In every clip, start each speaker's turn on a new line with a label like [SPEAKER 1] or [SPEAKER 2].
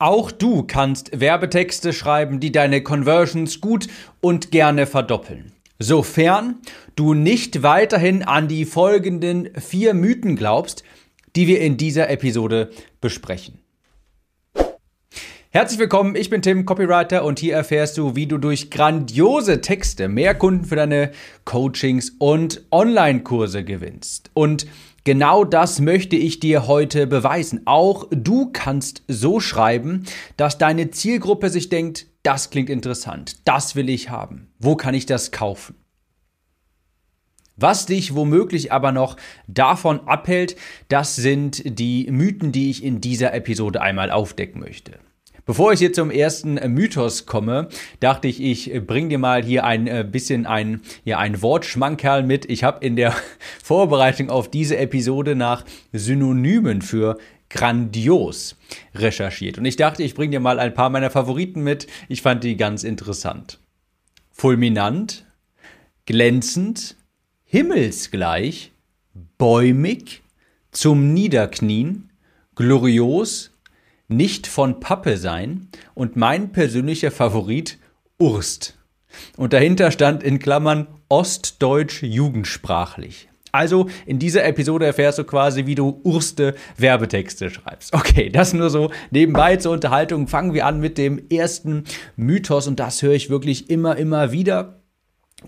[SPEAKER 1] Auch du kannst Werbetexte schreiben, die deine Conversions gut und gerne verdoppeln. Sofern du nicht weiterhin an die folgenden vier Mythen glaubst, die wir in dieser Episode besprechen. Herzlich willkommen, ich bin Tim, Copywriter und hier erfährst du, wie du durch grandiose Texte mehr Kunden für deine Coachings und Online-Kurse gewinnst. Und Genau das möchte ich dir heute beweisen. Auch du kannst so schreiben, dass deine Zielgruppe sich denkt, das klingt interessant, das will ich haben. Wo kann ich das kaufen? Was dich womöglich aber noch davon abhält, das sind die Mythen, die ich in dieser Episode einmal aufdecken möchte. Bevor ich hier zum ersten Mythos komme, dachte ich, ich bringe dir mal hier ein äh, bisschen ein, ja, ein Wortschmankerl mit. Ich habe in der Vorbereitung auf diese Episode nach Synonymen für grandios recherchiert. Und ich dachte, ich bringe dir mal ein paar meiner Favoriten mit. Ich fand die ganz interessant. Fulminant, glänzend, himmelsgleich, bäumig, zum Niederknien, glorios, nicht von Pappe sein und mein persönlicher Favorit Urst. Und dahinter stand in Klammern Ostdeutsch jugendsprachlich. Also in dieser Episode erfährst du quasi, wie du Urste Werbetexte schreibst. Okay, das nur so nebenbei zur Unterhaltung. Fangen wir an mit dem ersten Mythos und das höre ich wirklich immer, immer wieder.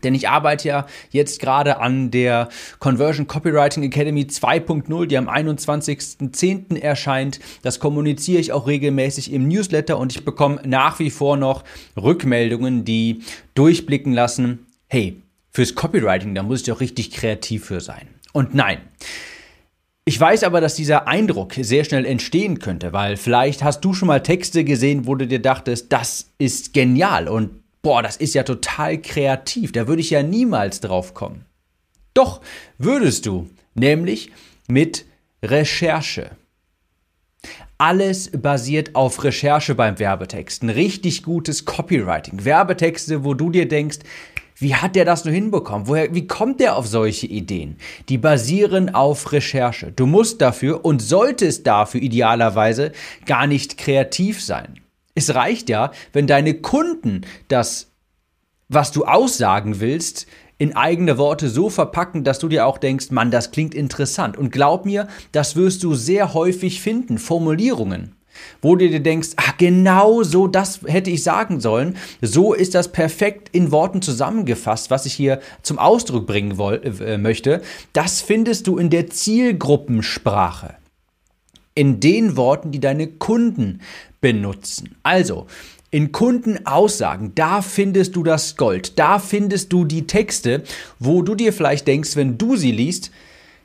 [SPEAKER 1] Denn ich arbeite ja jetzt gerade an der Conversion Copywriting Academy 2.0, die am 21.10. erscheint. Das kommuniziere ich auch regelmäßig im Newsletter und ich bekomme nach wie vor noch Rückmeldungen, die durchblicken lassen, hey, fürs Copywriting, da muss ich doch richtig kreativ für sein. Und nein. Ich weiß aber, dass dieser Eindruck sehr schnell entstehen könnte, weil vielleicht hast du schon mal Texte gesehen, wo du dir dachtest, das ist genial und boah, das ist ja total kreativ, da würde ich ja niemals drauf kommen. Doch würdest du, nämlich mit Recherche. Alles basiert auf Recherche beim Werbetexten. Richtig gutes Copywriting. Werbetexte, wo du dir denkst, wie hat der das nur hinbekommen? Woher, wie kommt der auf solche Ideen? Die basieren auf Recherche. Du musst dafür und solltest dafür idealerweise gar nicht kreativ sein. Es reicht ja, wenn deine Kunden das, was du aussagen willst, in eigene Worte so verpacken, dass du dir auch denkst, Mann, das klingt interessant. Und glaub mir, das wirst du sehr häufig finden, Formulierungen, wo du dir denkst, ach genau so, das hätte ich sagen sollen. So ist das perfekt in Worten zusammengefasst, was ich hier zum Ausdruck bringen woll, äh, möchte. Das findest du in der Zielgruppensprache. In den Worten, die deine Kunden benutzen. Also, in Kundenaussagen, da findest du das Gold, da findest du die Texte, wo du dir vielleicht denkst, wenn du sie liest,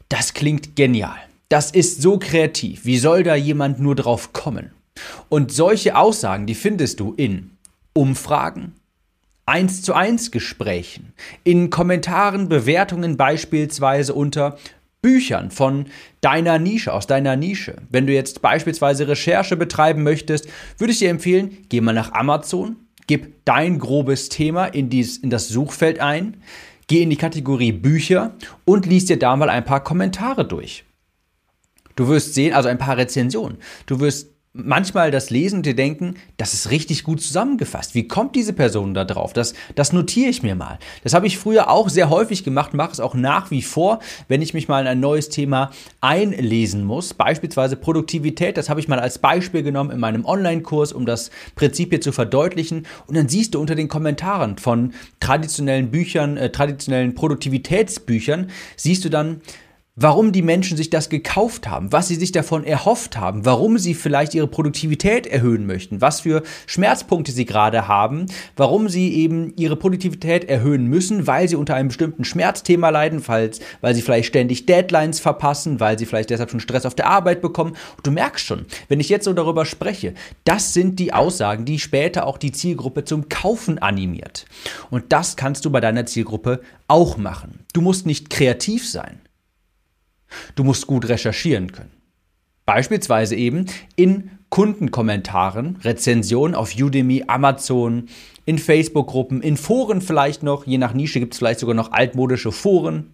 [SPEAKER 1] das klingt genial. Das ist so kreativ. Wie soll da jemand nur drauf kommen? Und solche Aussagen, die findest du in Umfragen, 1 zu 1 Gesprächen, in Kommentaren, Bewertungen beispielsweise unter Büchern von deiner Nische, aus deiner Nische. Wenn du jetzt beispielsweise Recherche betreiben möchtest, würde ich dir empfehlen, geh mal nach Amazon, gib dein grobes Thema in, dies, in das Suchfeld ein, geh in die Kategorie Bücher und lies dir da mal ein paar Kommentare durch. Du wirst sehen, also ein paar Rezensionen. Du wirst manchmal das lesen und dir denken, das ist richtig gut zusammengefasst. Wie kommt diese Person da drauf? Das, das notiere ich mir mal. Das habe ich früher auch sehr häufig gemacht, mache es auch nach wie vor, wenn ich mich mal in ein neues Thema einlesen muss. Beispielsweise Produktivität, das habe ich mal als Beispiel genommen in meinem Online-Kurs, um das Prinzip hier zu verdeutlichen. Und dann siehst du unter den Kommentaren von traditionellen Büchern, äh, traditionellen Produktivitätsbüchern, siehst du dann, warum die Menschen sich das gekauft haben, was sie sich davon erhofft haben, warum sie vielleicht ihre Produktivität erhöhen möchten, was für Schmerzpunkte sie gerade haben, warum sie eben ihre Produktivität erhöhen müssen, weil sie unter einem bestimmten Schmerzthema leiden, falls, weil sie vielleicht ständig Deadlines verpassen, weil sie vielleicht deshalb schon Stress auf der Arbeit bekommen. Und du merkst schon, wenn ich jetzt so darüber spreche, das sind die Aussagen, die später auch die Zielgruppe zum Kaufen animiert. Und das kannst du bei deiner Zielgruppe auch machen. Du musst nicht kreativ sein. Du musst gut recherchieren können. Beispielsweise eben in Kundenkommentaren, Rezensionen auf Udemy, Amazon, in Facebook-Gruppen, in Foren vielleicht noch, je nach Nische gibt es vielleicht sogar noch altmodische Foren.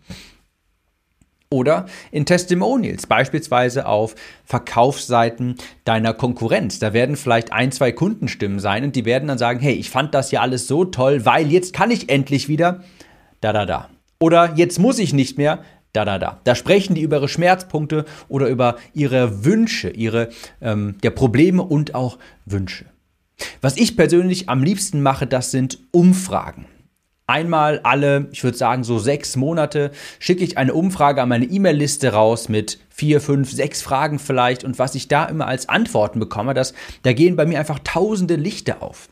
[SPEAKER 1] Oder in Testimonials, beispielsweise auf Verkaufsseiten deiner Konkurrenz. Da werden vielleicht ein, zwei Kundenstimmen sein und die werden dann sagen, hey, ich fand das ja alles so toll, weil jetzt kann ich endlich wieder da, da, da. Oder jetzt muss ich nicht mehr da, da, da. Da sprechen die über ihre Schmerzpunkte oder über ihre Wünsche, ihre ähm, der Probleme und auch Wünsche. Was ich persönlich am liebsten mache, das sind Umfragen. Einmal alle, ich würde sagen, so sechs Monate schicke ich eine Umfrage an meine E-Mail-Liste raus mit vier, fünf, sechs Fragen vielleicht. Und was ich da immer als Antworten bekomme, das, da gehen bei mir einfach tausende Lichter auf.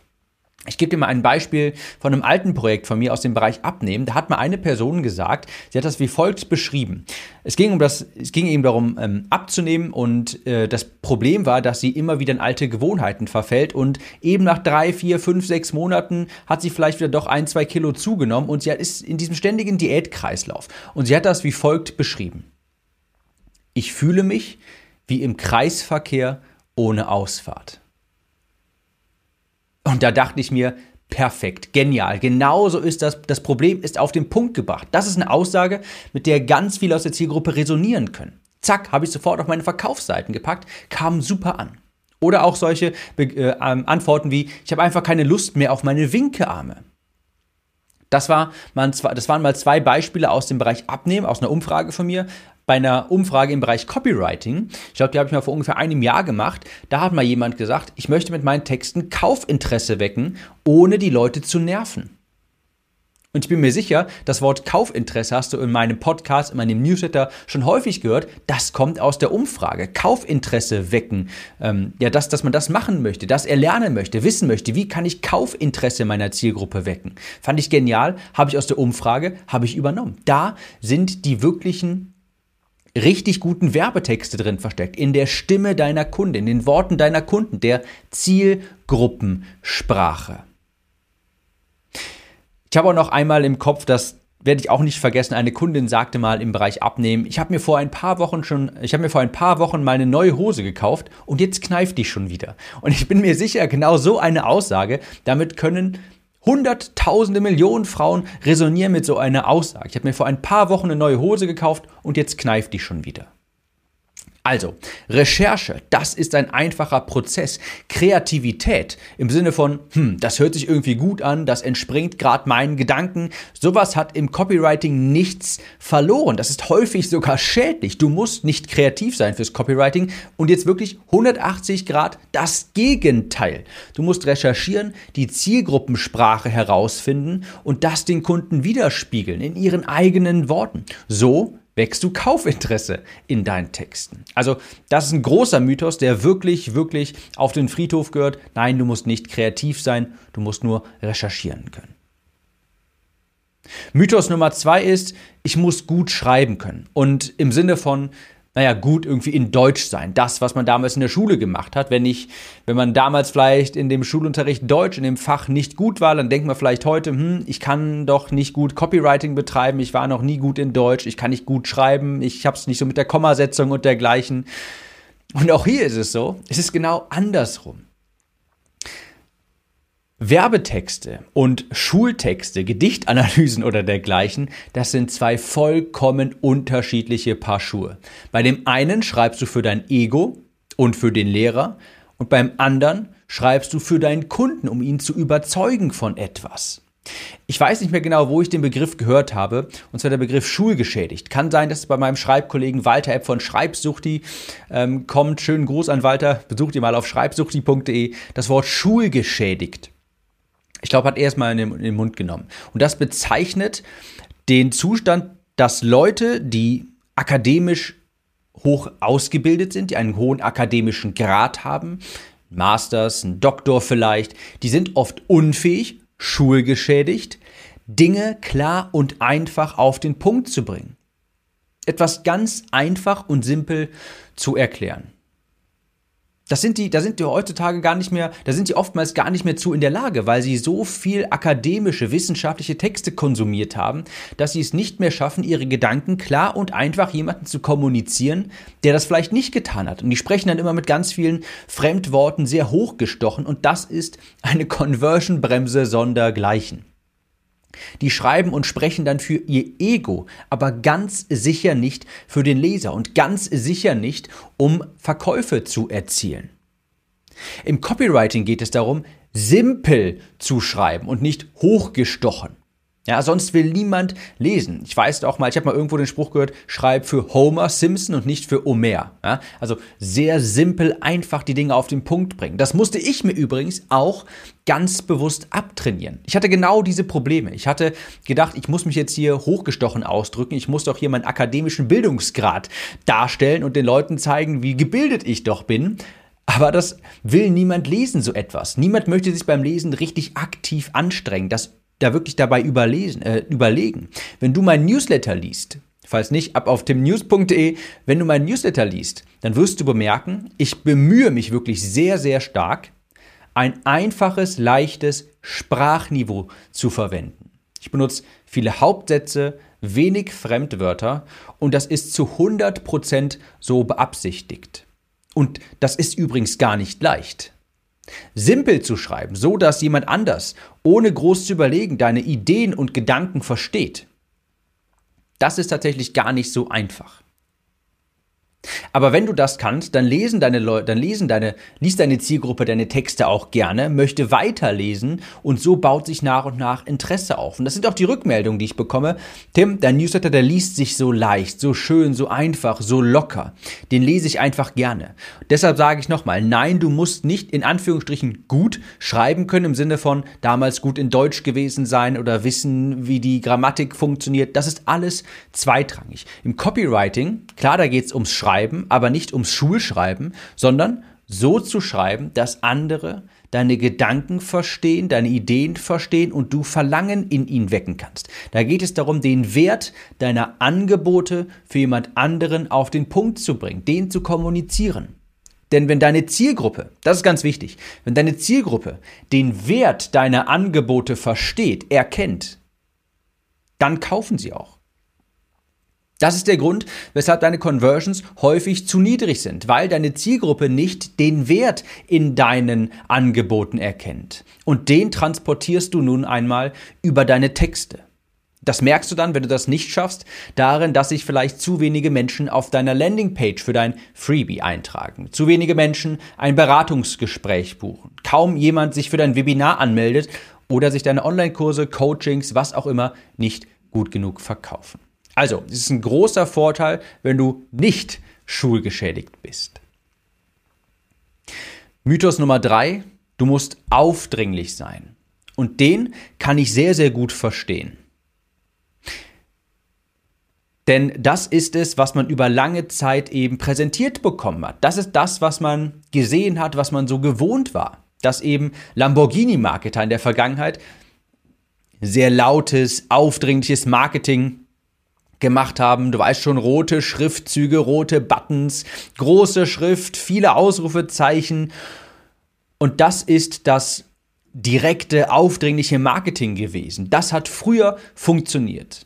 [SPEAKER 1] Ich gebe dir mal ein Beispiel von einem alten Projekt von mir aus dem Bereich Abnehmen. Da hat mal eine Person gesagt, sie hat das wie folgt beschrieben. Es ging um das, es ging eben darum, ähm, abzunehmen und äh, das Problem war, dass sie immer wieder in alte Gewohnheiten verfällt und eben nach drei, vier, fünf, sechs Monaten hat sie vielleicht wieder doch ein, zwei Kilo zugenommen und sie ist in diesem ständigen Diätkreislauf. Und sie hat das wie folgt beschrieben. Ich fühle mich wie im Kreisverkehr ohne Ausfahrt. Und da dachte ich mir, perfekt, genial. Genauso ist das. Das Problem ist auf den Punkt gebracht. Das ist eine Aussage, mit der ganz viele aus der Zielgruppe resonieren können. Zack, habe ich sofort auf meine Verkaufsseiten gepackt, kam super an. Oder auch solche äh, Antworten wie, ich habe einfach keine Lust mehr auf meine Winkearme. Das, war mal, das waren mal zwei Beispiele aus dem Bereich Abnehmen, aus einer Umfrage von mir bei einer Umfrage im Bereich Copywriting, ich glaube, die habe ich mal vor ungefähr einem Jahr gemacht, da hat mal jemand gesagt, ich möchte mit meinen Texten Kaufinteresse wecken, ohne die Leute zu nerven. Und ich bin mir sicher, das Wort Kaufinteresse hast du in meinem Podcast, in meinem Newsletter schon häufig gehört. Das kommt aus der Umfrage. Kaufinteresse wecken. Ähm, ja, dass, dass man das machen möchte, dass er lernen möchte, wissen möchte. Wie kann ich Kaufinteresse meiner Zielgruppe wecken? Fand ich genial. Habe ich aus der Umfrage, habe ich übernommen. Da sind die wirklichen richtig guten Werbetexte drin versteckt, in der Stimme deiner Kunden, in den Worten deiner Kunden, der Zielgruppensprache. Ich habe auch noch einmal im Kopf, das werde ich auch nicht vergessen, eine Kundin sagte mal im Bereich Abnehmen, ich habe mir vor ein paar Wochen schon, ich habe mir vor ein paar Wochen mal neue Hose gekauft und jetzt kneift die schon wieder. Und ich bin mir sicher, genau so eine Aussage, damit können Hunderttausende Millionen Frauen resonieren mit so einer Aussage. Ich habe mir vor ein paar Wochen eine neue Hose gekauft und jetzt kneift die schon wieder. Also, Recherche, das ist ein einfacher Prozess. Kreativität im Sinne von, hm, das hört sich irgendwie gut an, das entspringt gerade meinen Gedanken. Sowas hat im Copywriting nichts verloren. Das ist häufig sogar schädlich. Du musst nicht kreativ sein fürs Copywriting und jetzt wirklich 180 Grad das Gegenteil. Du musst recherchieren, die Zielgruppensprache herausfinden und das den Kunden widerspiegeln in ihren eigenen Worten. So wächst du Kaufinteresse in deinen Texten. Also das ist ein großer Mythos, der wirklich, wirklich auf den Friedhof gehört. Nein, du musst nicht kreativ sein, du musst nur recherchieren können. Mythos Nummer zwei ist, ich muss gut schreiben können. Und im Sinne von, naja, gut irgendwie in Deutsch sein. Das, was man damals in der Schule gemacht hat. Wenn ich, wenn man damals vielleicht in dem Schulunterricht Deutsch in dem Fach nicht gut war, dann denkt man vielleicht heute, hm, ich kann doch nicht gut Copywriting betreiben, ich war noch nie gut in Deutsch, ich kann nicht gut schreiben, ich habe es nicht so mit der Kommasetzung und dergleichen. Und auch hier ist es so, es ist genau andersrum. Werbetexte und Schultexte, Gedichtanalysen oder dergleichen, das sind zwei vollkommen unterschiedliche Paar Schuhe. Bei dem einen schreibst du für dein Ego und für den Lehrer und beim anderen schreibst du für deinen Kunden, um ihn zu überzeugen von etwas. Ich weiß nicht mehr genau, wo ich den Begriff gehört habe, und zwar der Begriff schulgeschädigt. Kann sein, dass es bei meinem Schreibkollegen Walter Epp von Schreibsuchti ähm, kommt. Schönen Gruß an Walter. Besucht ihr mal auf schreibsuchti.de. Das Wort schulgeschädigt ich glaube, hat er es mal in den, in den Mund genommen. Und das bezeichnet den Zustand, dass Leute, die akademisch hoch ausgebildet sind, die einen hohen akademischen Grad haben, Masters, ein Doktor vielleicht, die sind oft unfähig, schulgeschädigt, Dinge klar und einfach auf den Punkt zu bringen. Etwas ganz einfach und simpel zu erklären. Das sind die, da sind die heutzutage gar nicht mehr, da sind die oftmals gar nicht mehr zu in der Lage, weil sie so viel akademische, wissenschaftliche Texte konsumiert haben, dass sie es nicht mehr schaffen, ihre Gedanken klar und einfach jemanden zu kommunizieren, der das vielleicht nicht getan hat. Und die sprechen dann immer mit ganz vielen Fremdworten sehr hochgestochen und das ist eine Conversion-Bremse sondergleichen. Die schreiben und sprechen dann für ihr Ego, aber ganz sicher nicht für den Leser und ganz sicher nicht, um Verkäufe zu erzielen. Im Copywriting geht es darum, simpel zu schreiben und nicht hochgestochen. Ja, sonst will niemand lesen. Ich weiß auch mal, ich habe mal irgendwo den Spruch gehört, schreib für Homer Simpson und nicht für Homer. Ja, also sehr simpel, einfach die Dinge auf den Punkt bringen. Das musste ich mir übrigens auch ganz bewusst abtrainieren. Ich hatte genau diese Probleme. Ich hatte gedacht, ich muss mich jetzt hier hochgestochen ausdrücken. Ich muss doch hier meinen akademischen Bildungsgrad darstellen und den Leuten zeigen, wie gebildet ich doch bin. Aber das will niemand lesen, so etwas. Niemand möchte sich beim Lesen richtig aktiv anstrengen. Das da wirklich dabei überlesen, äh, überlegen. Wenn du mein Newsletter liest, falls nicht, ab auf timnews.de, wenn du mein Newsletter liest, dann wirst du bemerken, ich bemühe mich wirklich sehr, sehr stark, ein einfaches, leichtes Sprachniveau zu verwenden. Ich benutze viele Hauptsätze, wenig Fremdwörter und das ist zu 100% so beabsichtigt. Und das ist übrigens gar nicht leicht. Simpel zu schreiben, so dass jemand anders, ohne groß zu überlegen, deine Ideen und Gedanken versteht. Das ist tatsächlich gar nicht so einfach. Aber wenn du das kannst, dann lesen deine Leute, dann lesen deine, liest deine Zielgruppe deine Texte auch gerne, möchte weiterlesen und so baut sich nach und nach Interesse auf. Und das sind auch die Rückmeldungen, die ich bekomme. Tim, dein Newsletter, der liest sich so leicht, so schön, so einfach, so locker. Den lese ich einfach gerne. Deshalb sage ich nochmal, nein, du musst nicht in Anführungsstrichen gut schreiben können im Sinne von damals gut in Deutsch gewesen sein oder wissen, wie die Grammatik funktioniert. Das ist alles zweitrangig. Im Copywriting, klar, da geht es ums Schreiben schreiben, aber nicht ums Schulschreiben, sondern so zu schreiben, dass andere deine Gedanken verstehen, deine Ideen verstehen und du Verlangen in ihnen wecken kannst. Da geht es darum, den Wert deiner Angebote für jemand anderen auf den Punkt zu bringen, den zu kommunizieren. Denn wenn deine Zielgruppe, das ist ganz wichtig, wenn deine Zielgruppe den Wert deiner Angebote versteht, erkennt, dann kaufen sie auch. Das ist der Grund, weshalb deine Conversions häufig zu niedrig sind, weil deine Zielgruppe nicht den Wert in deinen Angeboten erkennt. Und den transportierst du nun einmal über deine Texte. Das merkst du dann, wenn du das nicht schaffst, darin, dass sich vielleicht zu wenige Menschen auf deiner Landingpage für dein Freebie eintragen, zu wenige Menschen ein Beratungsgespräch buchen, kaum jemand sich für dein Webinar anmeldet oder sich deine Online-Kurse, Coachings, was auch immer nicht gut genug verkaufen. Also, es ist ein großer Vorteil, wenn du nicht schulgeschädigt bist. Mythos Nummer drei, du musst aufdringlich sein. Und den kann ich sehr, sehr gut verstehen. Denn das ist es, was man über lange Zeit eben präsentiert bekommen hat. Das ist das, was man gesehen hat, was man so gewohnt war. Dass eben Lamborghini-Marketer in der Vergangenheit sehr lautes, aufdringliches Marketing gemacht haben. Du weißt schon, rote Schriftzüge, rote Buttons, große Schrift, viele Ausrufezeichen. Und das ist das direkte, aufdringliche Marketing gewesen. Das hat früher funktioniert.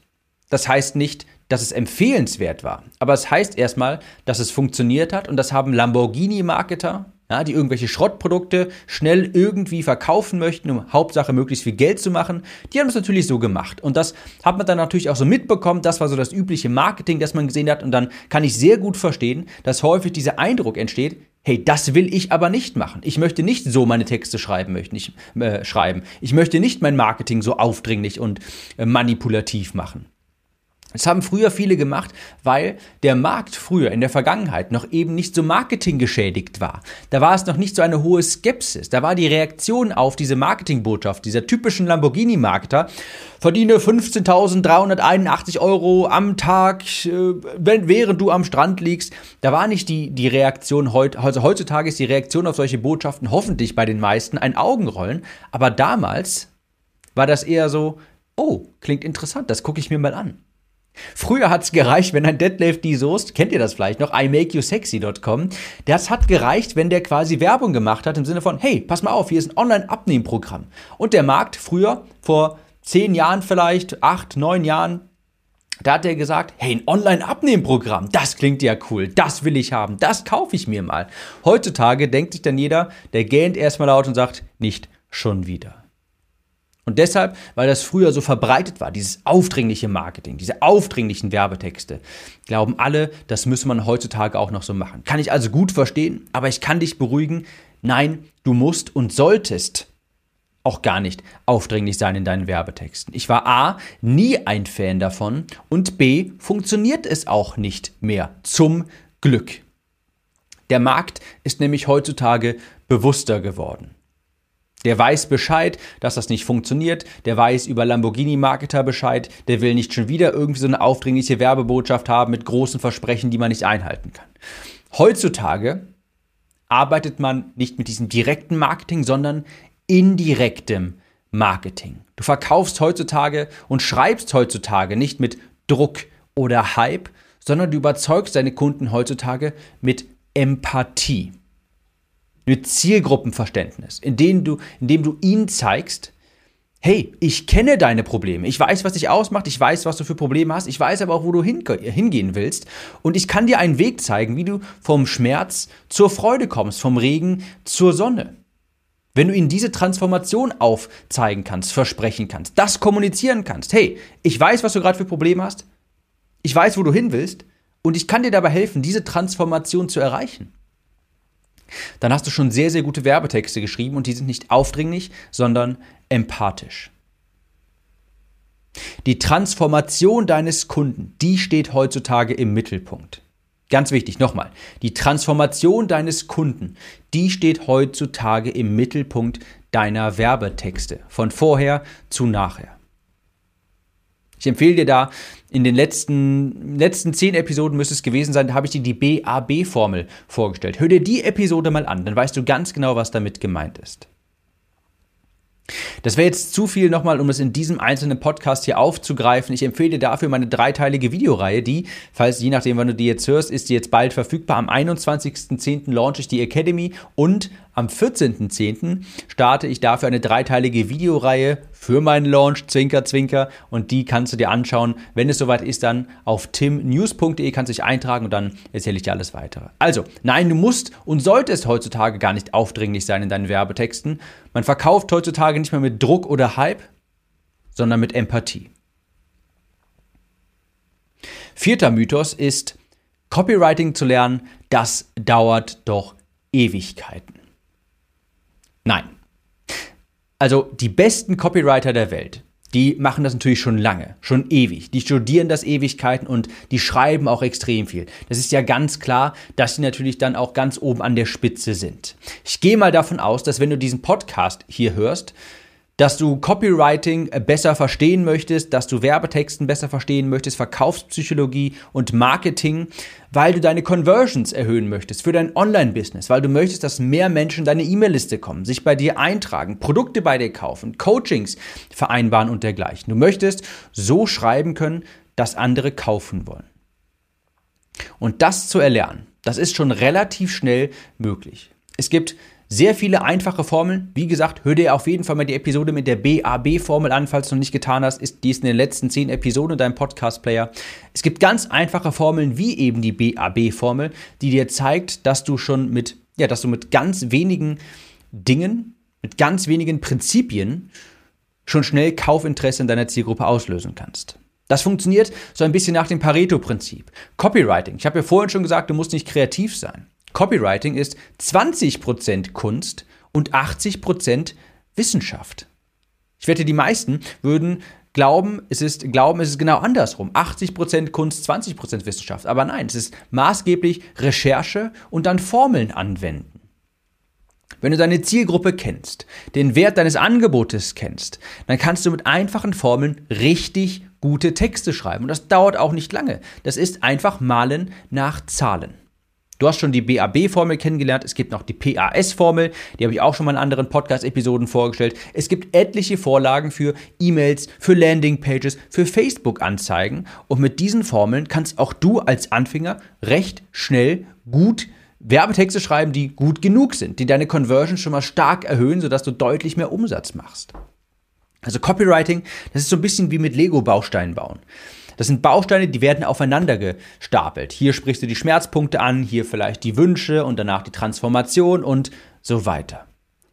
[SPEAKER 1] Das heißt nicht, dass es empfehlenswert war, aber es heißt erstmal, dass es funktioniert hat und das haben Lamborghini-Marketer ja, die irgendwelche Schrottprodukte schnell irgendwie verkaufen möchten, um Hauptsache möglichst viel Geld zu machen. Die haben es natürlich so gemacht. Und das hat man dann natürlich auch so mitbekommen. Das war so das übliche Marketing, das man gesehen hat. Und dann kann ich sehr gut verstehen, dass häufig dieser Eindruck entsteht, hey, das will ich aber nicht machen. Ich möchte nicht so meine Texte schreiben, möchte ich, äh, schreiben. Ich möchte nicht mein Marketing so aufdringlich und äh, manipulativ machen. Das haben früher viele gemacht, weil der Markt früher in der Vergangenheit noch eben nicht so marketinggeschädigt war. Da war es noch nicht so eine hohe Skepsis. Da war die Reaktion auf diese Marketingbotschaft dieser typischen Lamborghini-Marketer, verdiene 15.381 Euro am Tag, äh, während du am Strand liegst. Da war nicht die, die Reaktion heute, also heutzutage ist die Reaktion auf solche Botschaften hoffentlich bei den meisten ein Augenrollen. Aber damals war das eher so, oh, klingt interessant, das gucke ich mir mal an. Früher hat es gereicht, wenn ein Deadlift die Soest, kennt ihr das vielleicht noch, imakeyousexy.com, das hat gereicht, wenn der quasi Werbung gemacht hat im Sinne von, hey, pass mal auf, hier ist ein Online-Abnehmprogramm. Und der Markt früher, vor zehn Jahren vielleicht, acht, neun Jahren, da hat er gesagt, hey, ein Online-Abnehmprogramm, das klingt ja cool, das will ich haben, das kaufe ich mir mal. Heutzutage denkt sich dann jeder, der gähnt erstmal laut und sagt, nicht schon wieder. Und deshalb, weil das früher so verbreitet war, dieses aufdringliche Marketing, diese aufdringlichen Werbetexte, glauben alle, das müsse man heutzutage auch noch so machen. Kann ich also gut verstehen, aber ich kann dich beruhigen, nein, du musst und solltest auch gar nicht aufdringlich sein in deinen Werbetexten. Ich war A, nie ein Fan davon und B, funktioniert es auch nicht mehr. Zum Glück. Der Markt ist nämlich heutzutage bewusster geworden. Der weiß Bescheid, dass das nicht funktioniert. Der weiß über Lamborghini-Marketer Bescheid. Der will nicht schon wieder irgendwie so eine aufdringliche Werbebotschaft haben mit großen Versprechen, die man nicht einhalten kann. Heutzutage arbeitet man nicht mit diesem direkten Marketing, sondern indirektem Marketing. Du verkaufst heutzutage und schreibst heutzutage nicht mit Druck oder Hype, sondern du überzeugst deine Kunden heutzutage mit Empathie mit Zielgruppenverständnis, indem du, indem du ihnen zeigst, hey, ich kenne deine Probleme, ich weiß, was dich ausmacht, ich weiß, was du für Probleme hast, ich weiß aber auch, wo du hingehen willst. Und ich kann dir einen Weg zeigen, wie du vom Schmerz zur Freude kommst, vom Regen zur Sonne. Wenn du ihnen diese Transformation aufzeigen kannst, versprechen kannst, das kommunizieren kannst, hey, ich weiß, was du gerade für Probleme hast, ich weiß, wo du hin willst. Und ich kann dir dabei helfen, diese Transformation zu erreichen dann hast du schon sehr, sehr gute Werbetexte geschrieben und die sind nicht aufdringlich, sondern empathisch. Die Transformation deines Kunden, die steht heutzutage im Mittelpunkt. Ganz wichtig, nochmal, die Transformation deines Kunden, die steht heutzutage im Mittelpunkt deiner Werbetexte, von vorher zu nachher. Ich empfehle dir da, in den letzten, letzten zehn Episoden müsste es gewesen sein, da habe ich dir die BAB-Formel vorgestellt. Hör dir die Episode mal an, dann weißt du ganz genau, was damit gemeint ist. Das wäre jetzt zu viel nochmal, um es in diesem einzelnen Podcast hier aufzugreifen. Ich empfehle dir dafür meine dreiteilige Videoreihe, die, falls je nachdem, wann du die jetzt hörst, ist die jetzt bald verfügbar. Am 21.10. launche ich die Academy und am 14.10. starte ich dafür eine dreiteilige Videoreihe für meinen Launch, Zwinker, Zwinker. Und die kannst du dir anschauen. Wenn es soweit ist, dann auf timnews.de kannst du dich eintragen und dann erzähle ich dir alles weitere. Also, nein, du musst und solltest heutzutage gar nicht aufdringlich sein in deinen Werbetexten. Man verkauft heutzutage nicht mehr mit Druck oder Hype, sondern mit Empathie. Vierter Mythos ist, Copywriting zu lernen, das dauert doch Ewigkeiten. Nein. Also die besten Copywriter der Welt, die machen das natürlich schon lange, schon ewig. Die studieren das Ewigkeiten und die schreiben auch extrem viel. Das ist ja ganz klar, dass sie natürlich dann auch ganz oben an der Spitze sind. Ich gehe mal davon aus, dass wenn du diesen Podcast hier hörst, dass du Copywriting äh, besser verstehen möchtest, dass du Werbetexten besser verstehen möchtest, Verkaufspsychologie und Marketing, weil du deine Conversions erhöhen möchtest für dein Online-Business, weil du möchtest, dass mehr Menschen in deine E-Mail-Liste kommen, sich bei dir eintragen, Produkte bei dir kaufen, Coachings vereinbaren und dergleichen. Du möchtest so schreiben können, dass andere kaufen wollen. Und das zu erlernen, das ist schon relativ schnell möglich. Es gibt sehr viele einfache Formeln. Wie gesagt, hör dir auf jeden Fall mal die Episode mit der BAB-Formel an, falls du noch nicht getan hast. Ist, die ist in den letzten zehn Episoden in deinem Podcast-Player. Es gibt ganz einfache Formeln, wie eben die BAB-Formel, die dir zeigt, dass du schon mit, ja, dass du mit ganz wenigen Dingen, mit ganz wenigen Prinzipien schon schnell Kaufinteresse in deiner Zielgruppe auslösen kannst. Das funktioniert so ein bisschen nach dem Pareto-Prinzip. Copywriting. Ich habe ja vorhin schon gesagt, du musst nicht kreativ sein. Copywriting ist 20% Kunst und 80% Wissenschaft. Ich wette, die meisten würden glauben, es ist, glauben, es ist genau andersrum. 80% Kunst, 20% Wissenschaft. Aber nein, es ist maßgeblich Recherche und dann Formeln anwenden. Wenn du deine Zielgruppe kennst, den Wert deines Angebotes kennst, dann kannst du mit einfachen Formeln richtig gute Texte schreiben. Und das dauert auch nicht lange. Das ist einfach Malen nach Zahlen. Du hast schon die BAB-Formel kennengelernt. Es gibt noch die PAS-Formel. Die habe ich auch schon mal in anderen Podcast-Episoden vorgestellt. Es gibt etliche Vorlagen für E-Mails, für Landing-Pages, für Facebook-Anzeigen. Und mit diesen Formeln kannst auch du als Anfänger recht schnell gut Werbetexte schreiben, die gut genug sind, die deine Conversion schon mal stark erhöhen, sodass du deutlich mehr Umsatz machst. Also Copywriting, das ist so ein bisschen wie mit Lego-Bausteinen bauen. Das sind Bausteine, die werden aufeinander gestapelt. Hier sprichst du die Schmerzpunkte an, hier vielleicht die Wünsche und danach die Transformation und so weiter.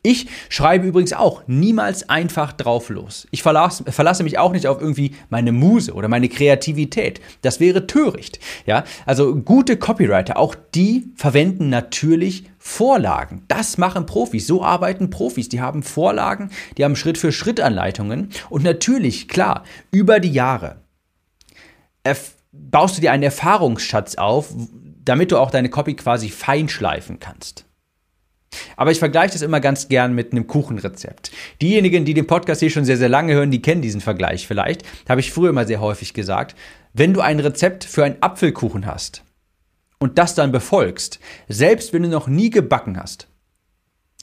[SPEAKER 1] Ich schreibe übrigens auch niemals einfach drauf los. Ich verlasse, verlasse, mich auch nicht auf irgendwie meine Muse oder meine Kreativität. Das wäre töricht. Ja, also gute Copywriter, auch die verwenden natürlich Vorlagen. Das machen Profis. So arbeiten Profis. Die haben Vorlagen, die haben Schritt für Schritt Anleitungen. Und natürlich, klar, über die Jahre baust du dir einen Erfahrungsschatz auf, damit du auch deine Copy quasi feinschleifen kannst. Aber ich vergleiche das immer ganz gern mit einem Kuchenrezept. Diejenigen, die den Podcast hier schon sehr, sehr lange hören, die kennen diesen Vergleich vielleicht. Habe ich früher immer sehr häufig gesagt. Wenn du ein Rezept für einen Apfelkuchen hast und das dann befolgst, selbst wenn du noch nie gebacken hast,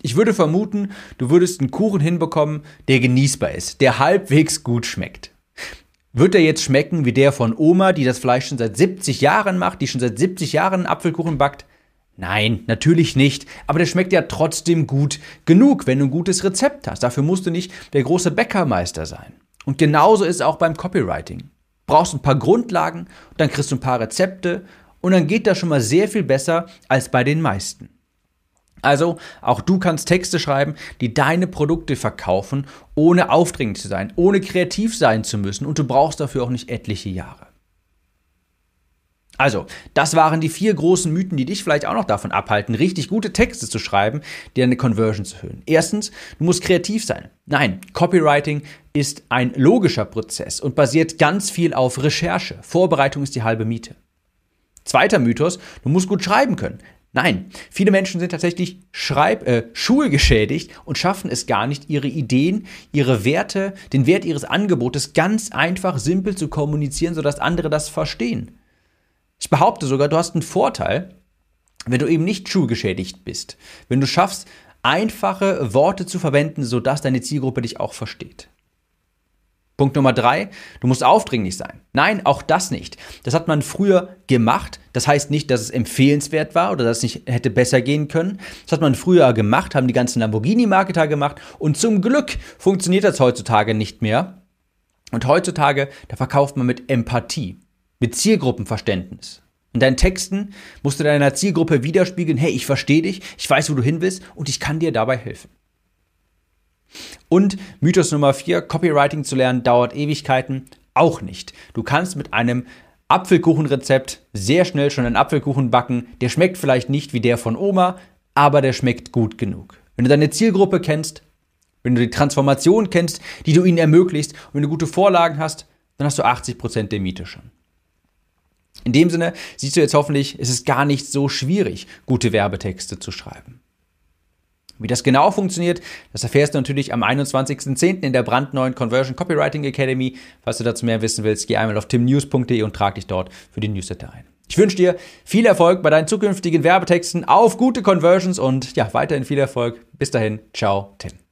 [SPEAKER 1] ich würde vermuten, du würdest einen Kuchen hinbekommen, der genießbar ist, der halbwegs gut schmeckt. Wird er jetzt schmecken wie der von Oma, die das Fleisch schon seit 70 Jahren macht, die schon seit 70 Jahren einen Apfelkuchen backt? Nein, natürlich nicht. Aber der schmeckt ja trotzdem gut genug, wenn du ein gutes Rezept hast. Dafür musst du nicht der große Bäckermeister sein. Und genauso ist es auch beim Copywriting. Brauchst ein paar Grundlagen, dann kriegst du ein paar Rezepte und dann geht das schon mal sehr viel besser als bei den meisten. Also, auch du kannst Texte schreiben, die deine Produkte verkaufen, ohne aufdringlich zu sein, ohne kreativ sein zu müssen und du brauchst dafür auch nicht etliche Jahre. Also, das waren die vier großen Mythen, die dich vielleicht auch noch davon abhalten, richtig gute Texte zu schreiben, die deine Conversion zu erhöhen. Erstens, du musst kreativ sein. Nein, Copywriting ist ein logischer Prozess und basiert ganz viel auf Recherche. Vorbereitung ist die halbe Miete. Zweiter Mythos, du musst gut schreiben können. Nein, viele Menschen sind tatsächlich Schreib äh, schulgeschädigt und schaffen es gar nicht, ihre Ideen, ihre Werte, den Wert ihres Angebotes ganz einfach, simpel zu kommunizieren, sodass andere das verstehen. Ich behaupte sogar, du hast einen Vorteil, wenn du eben nicht schulgeschädigt bist. Wenn du schaffst, einfache Worte zu verwenden, sodass deine Zielgruppe dich auch versteht. Punkt Nummer drei, du musst aufdringlich sein. Nein, auch das nicht. Das hat man früher gemacht. Das heißt nicht, dass es empfehlenswert war oder dass es nicht hätte besser gehen können. Das hat man früher gemacht, haben die ganzen Lamborghini-Marketer gemacht und zum Glück funktioniert das heutzutage nicht mehr. Und heutzutage, da verkauft man mit Empathie mit Zielgruppenverständnis. In deinen Texten musst du deiner Zielgruppe widerspiegeln, hey, ich verstehe dich, ich weiß, wo du hin willst und ich kann dir dabei helfen. Und Mythos Nummer 4, Copywriting zu lernen dauert Ewigkeiten, auch nicht. Du kannst mit einem Apfelkuchenrezept sehr schnell schon einen Apfelkuchen backen. Der schmeckt vielleicht nicht wie der von Oma, aber der schmeckt gut genug. Wenn du deine Zielgruppe kennst, wenn du die Transformation kennst, die du ihnen ermöglicht und wenn du gute Vorlagen hast, dann hast du 80% der Miete schon. In dem Sinne siehst du jetzt hoffentlich, es ist gar nicht so schwierig, gute Werbetexte zu schreiben. Wie das genau funktioniert, das erfährst du natürlich am 21.10. in der brandneuen Conversion Copywriting Academy. Falls du dazu mehr wissen willst, geh einmal auf timnews.de und trag dich dort für den Newsletter ein. Ich wünsche dir viel Erfolg bei deinen zukünftigen Werbetexten auf gute Conversions und ja, weiterhin viel Erfolg. Bis dahin, ciao, Tim.